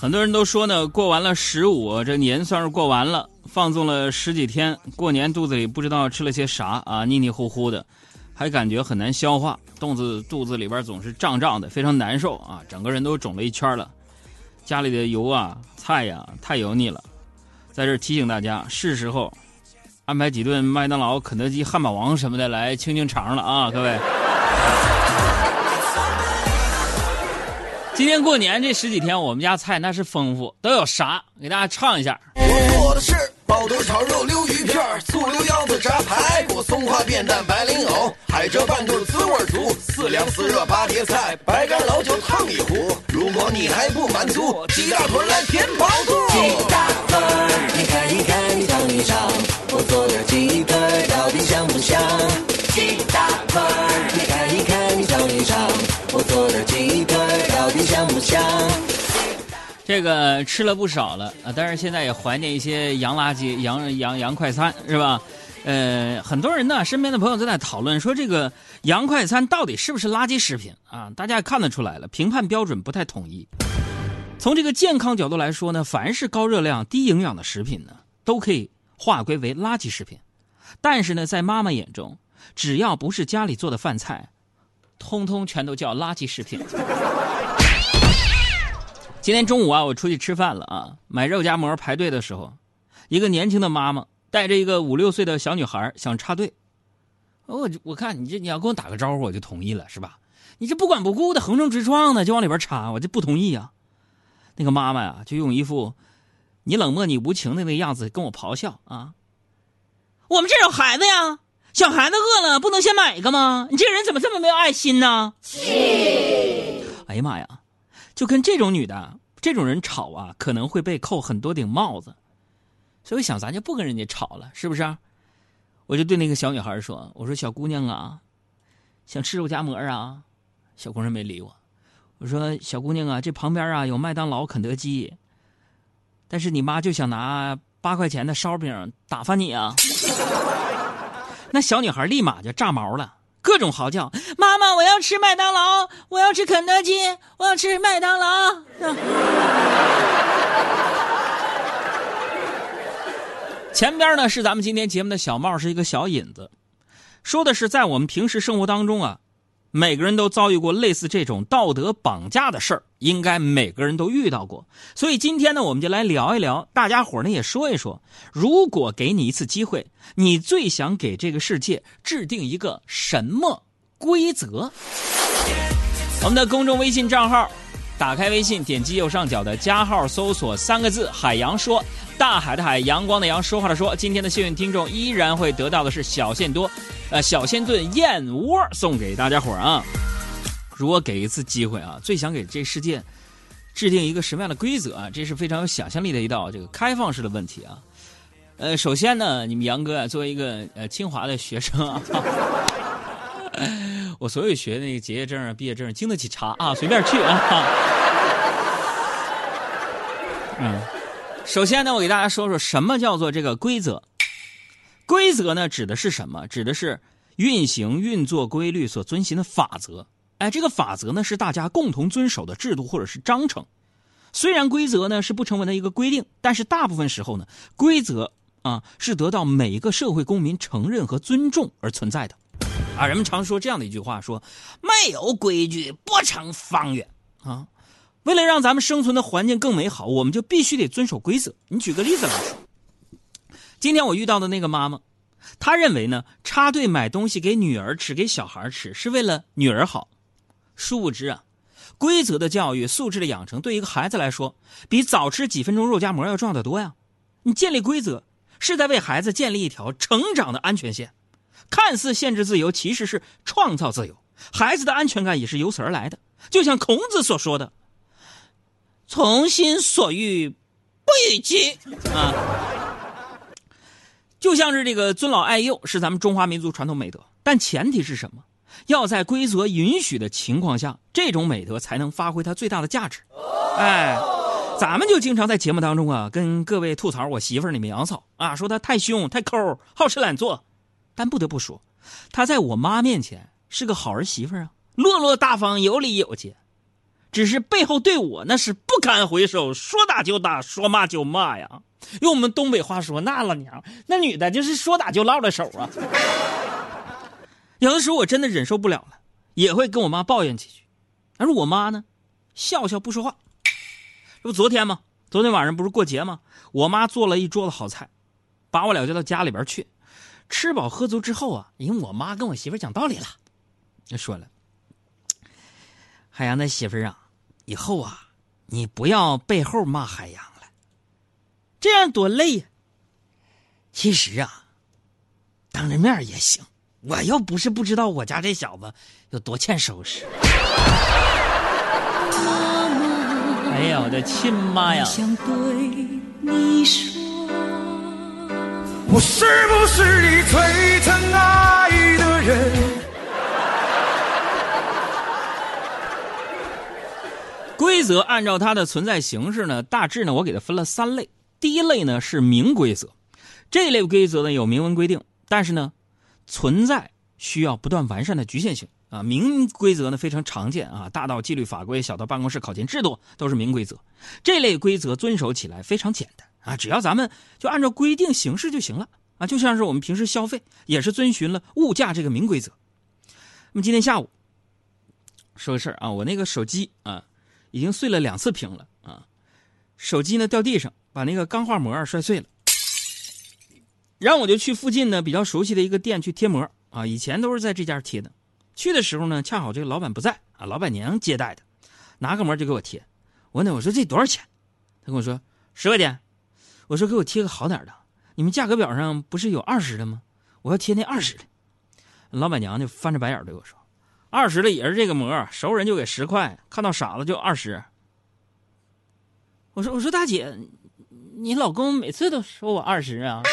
很多人都说呢，过完了十五，这年算是过完了，放纵了十几天，过年肚子里不知道吃了些啥啊，腻腻乎乎的，还感觉很难消化，肚子肚子里边总是胀胀的，非常难受啊，整个人都肿了一圈了。家里的油啊、菜呀太油腻了，在这提醒大家，是时候安排几顿麦当劳、肯德基、汉堡王什么的来清清肠了啊，各位。今天过年这十几天，我们家菜那是丰富，都有啥？给大家唱一下。我做的是爆肚炒肉、溜鱼片、醋溜腰子、炸排骨、松花变蛋、白莲藕、海蜇拌肚滋味足，四凉四热八碟菜，白干老酒烫一壶。如果你还不满足，鸡大腿来填饱肚。鸡大腿，你看一看，你尝一尝，我做的鸡腿到底香不香？鸡大腿，你看一看，你尝一尝，我做的鸡腿这个吃了不少了啊，但是现在也怀念一些洋垃圾、洋洋洋快餐，是吧？呃，很多人呢，身边的朋友都在讨论说，这个洋快餐到底是不是垃圾食品啊？大家也看得出来了，评判标准不太统一。从这个健康角度来说呢，凡是高热量、低营养的食品呢，都可以划归为垃圾食品。但是呢，在妈妈眼中，只要不是家里做的饭菜，通通全都叫垃圾食品。今天中午啊，我出去吃饭了啊，买肉夹馍排队的时候，一个年轻的妈妈带着一个五六岁的小女孩想插队，我我看你这你要跟我打个招呼，我就同意了，是吧？你这不管不顾的横冲直撞的就往里边插，我就不同意啊。那个妈妈呀，就用一副你冷漠你无情的那个样子跟我咆哮啊！我们这有孩子呀，小孩子饿了不能先买一个吗？你这个人怎么这么没有爱心呢？哎呀妈呀！就跟这种女的、这种人吵啊，可能会被扣很多顶帽子，所以我想咱就不跟人家吵了，是不是？我就对那个小女孩说：“我说小姑娘啊，想吃肉夹馍啊？”小姑娘没理我。我说小姑娘啊，这旁边啊有麦当劳、肯德基，但是你妈就想拿八块钱的烧饼打发你啊。那小女孩立马就炸毛了。各种嚎叫：“妈妈，我要吃麦当劳，我要吃肯德基，我要吃麦当劳。”前边呢是咱们今天节目的小帽，是一个小引子，说的是在我们平时生活当中啊，每个人都遭遇过类似这种道德绑架的事儿，应该每个人都遇到过。所以今天呢，我们就来聊一聊，大家伙呢也说一说，如果给你一次机会，你最想给这个世界制定一个什么规则？我们的公众微信账号，打开微信，点击右上角的加号，搜索三个字“海洋说”，大海的海，阳光的阳，说话的说。今天的幸运听众依然会得到的是小鲜多，呃，小鲜炖燕窝送给大家伙儿啊。如果给一次机会啊，最想给这世界制定一个什么样的规则啊？这是非常有想象力的一道这个开放式的问题啊。呃，首先呢，你们杨哥啊，作为一个呃清华的学生啊，我所有学那个结业证啊、毕业证经得起查啊，随便去啊。嗯，首先呢，我给大家说说什么叫做这个规则。规则呢，指的是什么？指的是运行运作规律所遵循的法则。哎，这个法则呢，是大家共同遵守的制度或者是章程。虽然规则呢是不成文的一个规定，但是大部分时候呢，规则啊是得到每一个社会公民承认和尊重而存在的。啊，人们常说这样的一句话：说没有规矩不成方圆啊。为了让咱们生存的环境更美好，我们就必须得遵守规则。你举个例子来说，今天我遇到的那个妈妈，她认为呢，插队买东西给女儿吃、给小孩吃是为了女儿好。殊不知啊，规则的教育、素质的养成，对一个孩子来说，比早吃几分钟肉夹馍要重要的多呀。你建立规则，是在为孩子建立一条成长的安全线。看似限制自由，其实是创造自由。孩子的安全感也是由此而来的。就像孔子所说的。从心所欲不逾矩啊，就像是这个尊老爱幼是咱们中华民族传统美德，但前提是什么？要在规则允许的情况下，这种美德才能发挥它最大的价值。哎，咱们就经常在节目当中啊，跟各位吐槽我媳妇儿李明嫂啊，说她太凶、太抠、好吃懒做，但不得不说，她在我妈面前是个好儿媳妇啊，落落大方、有礼有节。只是背后对我那是不堪回首，说打就打，说骂就骂呀。用我们东北话说，那老娘那女的就是说打就落了手啊。有的时候我真的忍受不了了，也会跟我妈抱怨几句，但是我妈呢，笑笑不说话。这不昨天吗？昨天晚上不是过节吗？我妈做了一桌子好菜，把我俩叫到家里边去，吃饱喝足之后啊，因为我妈跟我媳妇讲道理了，就说了：“海洋的媳妇儿啊，以后啊，你不要背后骂海洋了，这样多累呀。其实啊，当着面也行。我又不是不知道我家这小子有多欠收拾。”哎呀，我的亲妈呀！想对你说，我是不是你最疼爱的人？规则按照它的存在形式呢，大致呢，我给它分了三类。第一类呢是明规则，这类规则呢有明文规定，但是呢存在需要不断完善的局限性啊。明规则呢非常常见啊，大到纪律法规，小到办公室考勤制度，都是明规则。这类规则遵守起来非常简单啊，只要咱们就按照规定行事就行了啊。就像是我们平时消费，也是遵循了物价这个明规则。那么今天下午说个事儿啊，我那个手机啊。已经碎了两次屏了啊！手机呢掉地上，把那个钢化膜摔碎了。然后我就去附近呢比较熟悉的一个店去贴膜啊，以前都是在这家贴的。去的时候呢，恰好这个老板不在啊，老板娘接待的，拿个膜就给我贴。我问，我说这多少钱？他跟我说十块钱。我说给我贴个好点的，你们价格表上不是有二十的吗？我要贴那二十的。老板娘就翻着白眼对我说。二十的也是这个膜，熟人就给十块，看到傻子就二十。我说我说大姐，你老公每次都说我二十啊。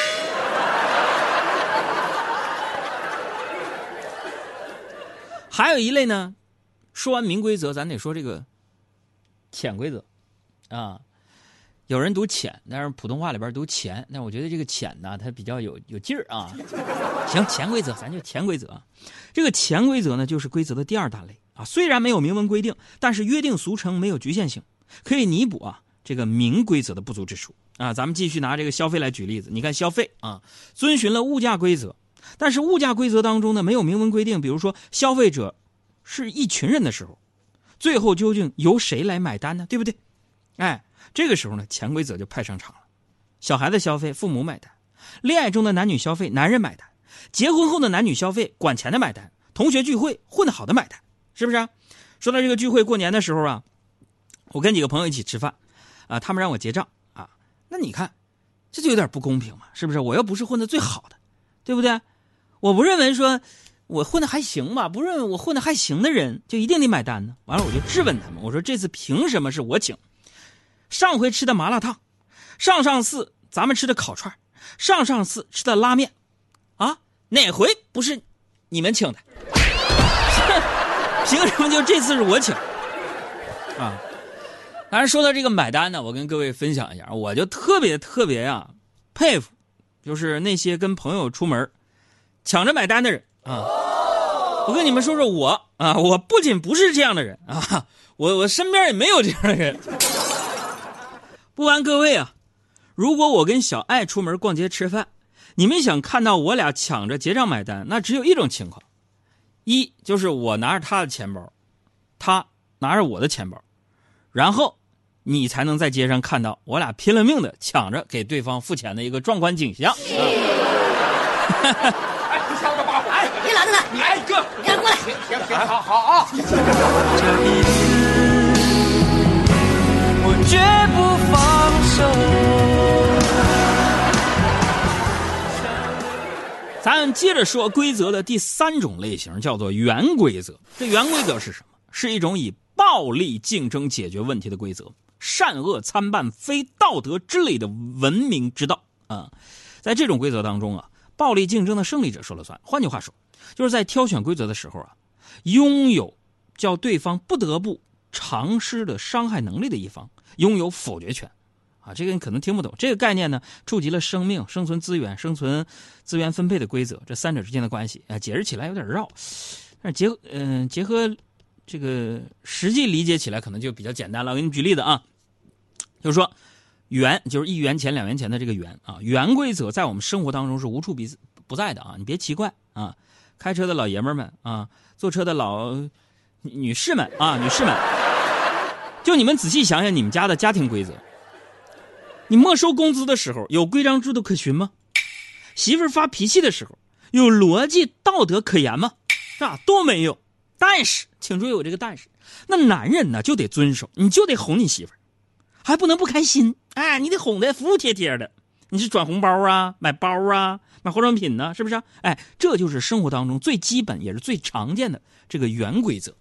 还有一类呢，说完明规则，咱得说这个潜规则啊。有人读潜，但是普通话里边读钱，但我觉得这个潜呢，它比较有有劲儿啊。行，潜规则，咱就潜规则。这个潜规则呢，就是规则的第二大类啊。虽然没有明文规定，但是约定俗成，没有局限性，可以弥补啊这个明规则的不足之处啊。咱们继续拿这个消费来举例子，你看消费啊，遵循了物价规则，但是物价规则当中呢，没有明文规定，比如说消费者是一群人的时候，最后究竟由谁来买单呢？对不对？哎。这个时候呢，潜规则就派上场了。小孩子消费，父母买单；恋爱中的男女消费，男人买单；结婚后的男女消费，管钱的买单；同学聚会，混得好的买单，是不是？说到这个聚会，过年的时候啊，我跟几个朋友一起吃饭，啊，他们让我结账啊，那你看，这就有点不公平嘛，是不是？我又不是混的最好的，对不对？我不认为说我混的还行吧，不认为我混的还行的人就一定得买单呢。完了，我就质问他们，我说这次凭什么是我请？上回吃的麻辣烫，上上次咱们吃的烤串，上上次吃的拉面，啊，哪回不是你们请的？凭什么就这次是我请？啊！当然说到这个买单呢，我跟各位分享一下，我就特别特别呀佩服，就是那些跟朋友出门抢着买单的人啊！我跟你们说说我啊，我不仅不是这样的人啊，我我身边也没有这样的人。不瞒各位啊，如果我跟小爱出门逛街吃饭，你们想看到我俩抢着结账买单，那只有一种情况：一就是我拿着他的钱包，他拿着我的钱包，然后你才能在街上看到我俩拼了命的抢着给对方付钱的一个壮观景象。哎，你抢着把火！哎，别拦着他！你挨个，你过来。行行行，好好啊。咱接着说规则的第三种类型，叫做原规则。这原规则是什么？是一种以暴力竞争解决问题的规则，善恶参半，非道德之类的文明之道啊。在这种规则当中啊，暴力竞争的胜利者说了算。换句话说，就是在挑选规则的时候啊，拥有叫对方不得不尝试的伤害能力的一方。拥有否决权，啊，这个你可能听不懂。这个概念呢，触及了生命、生存资源、生存资源分配的规则，这三者之间的关系，啊，解释起来有点绕。但是结嗯结合这个实际理解起来可能就比较简单了。我给你举例子啊，就是说，元就是一元钱、两元钱的这个元啊，元规则在我们生活当中是无处不不在的啊。你别奇怪啊，开车的老爷们们啊，坐车的老女士们啊，女士们，就你们仔细想想你们家的家庭规则。你没收工资的时候有规章制度可循吗？媳妇儿发脾气的时候有逻辑道德可言吗？是吧？都没有。但是，请注意我这个但是，那男人呢就得遵守，你就得哄你媳妇儿，还不能不开心。哎，你得哄得服服帖帖的。你是转红包啊，买包啊，买化妆品呢，是不是？哎，这就是生活当中最基本也是最常见的这个原规则。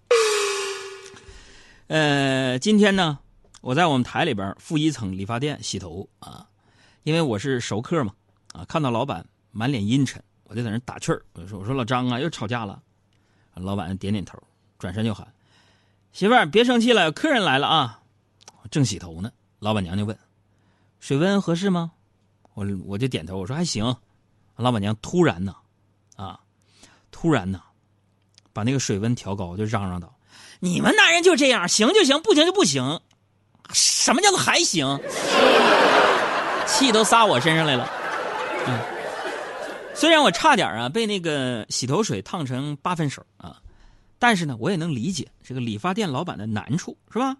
呃，今天呢，我在我们台里边负一层理发店洗头啊，因为我是熟客嘛，啊，看到老板满脸阴沉，我就在那打趣儿，我说：“我说老张啊，又吵架了。”老板点点头，转身就喊：“媳妇儿，别生气了，有客人来了啊！”正洗头呢，老板娘就问：“水温合适吗？”我我就点头，我说：“还行。”老板娘突然呢，啊，突然呢，把那个水温调高，就嚷嚷道：“你们男人就这样，行就行，不行就不行。什么叫做还行？气都撒我身上来了。”嗯。虽然我差点啊被那个洗头水烫成八分手啊，但是呢，我也能理解这个理发店老板的难处，是吧？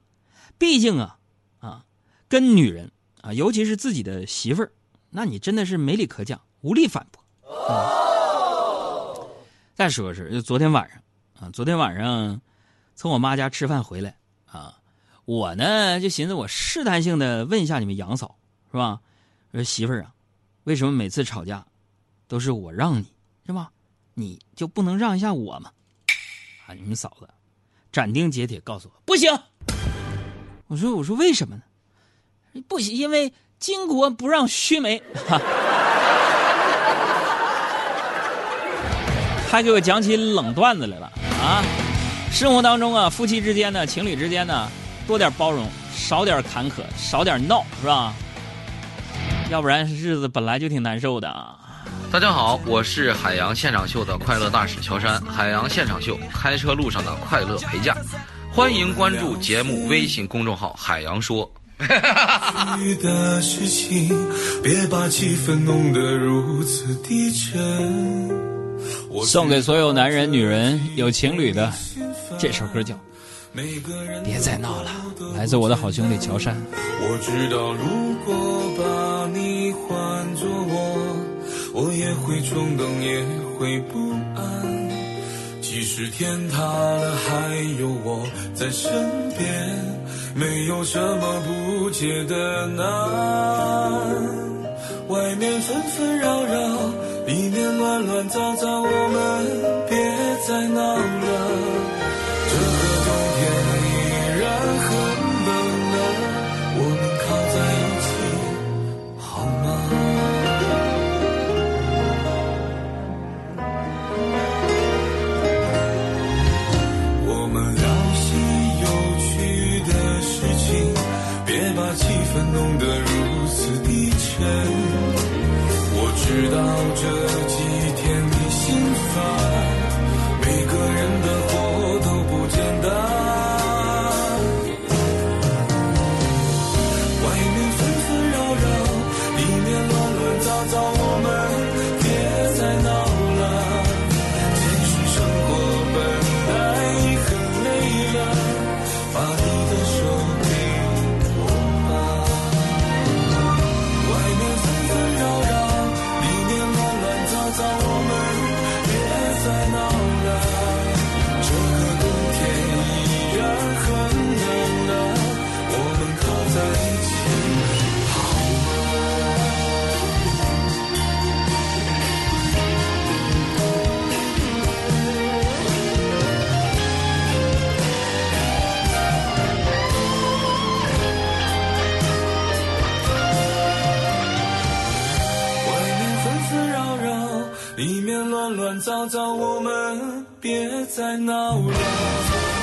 毕竟啊啊，跟女人啊，尤其是自己的媳妇儿，那你真的是没理可讲，无力反驳。嗯、再说是，就昨天晚上啊，昨天晚上从我妈家吃饭回来啊，我呢就寻思我试探性的问一下你们杨嫂，是吧？说媳妇儿啊，为什么每次吵架？都是我让你是吧？你就不能让一下我吗？啊！你们嫂子斩钉截铁告诉我不行。我说我说为什么呢？不行，因为巾帼不让须眉。还给我讲起冷段子来了啊！生活当中啊，夫妻之间呢，情侣之间呢，多点包容，少点坎坷，少点闹，是吧？要不然日子本来就挺难受的啊。大家好，我是海洋现场秀的快乐大使乔杉。海洋现场秀，开车路上的快乐陪驾，欢迎关注节目微信公众号“海洋说”。送给所有男人、女人有情侣的，这首歌叫《别再闹了》，来自我的好兄弟乔杉。我知道，如果把你换作我。我也会冲动，也会不安。即使天塌了，还有我在身边，没有什么不解的难。外面纷纷扰扰，里面乱乱糟糟，我们别再闹别再闹了。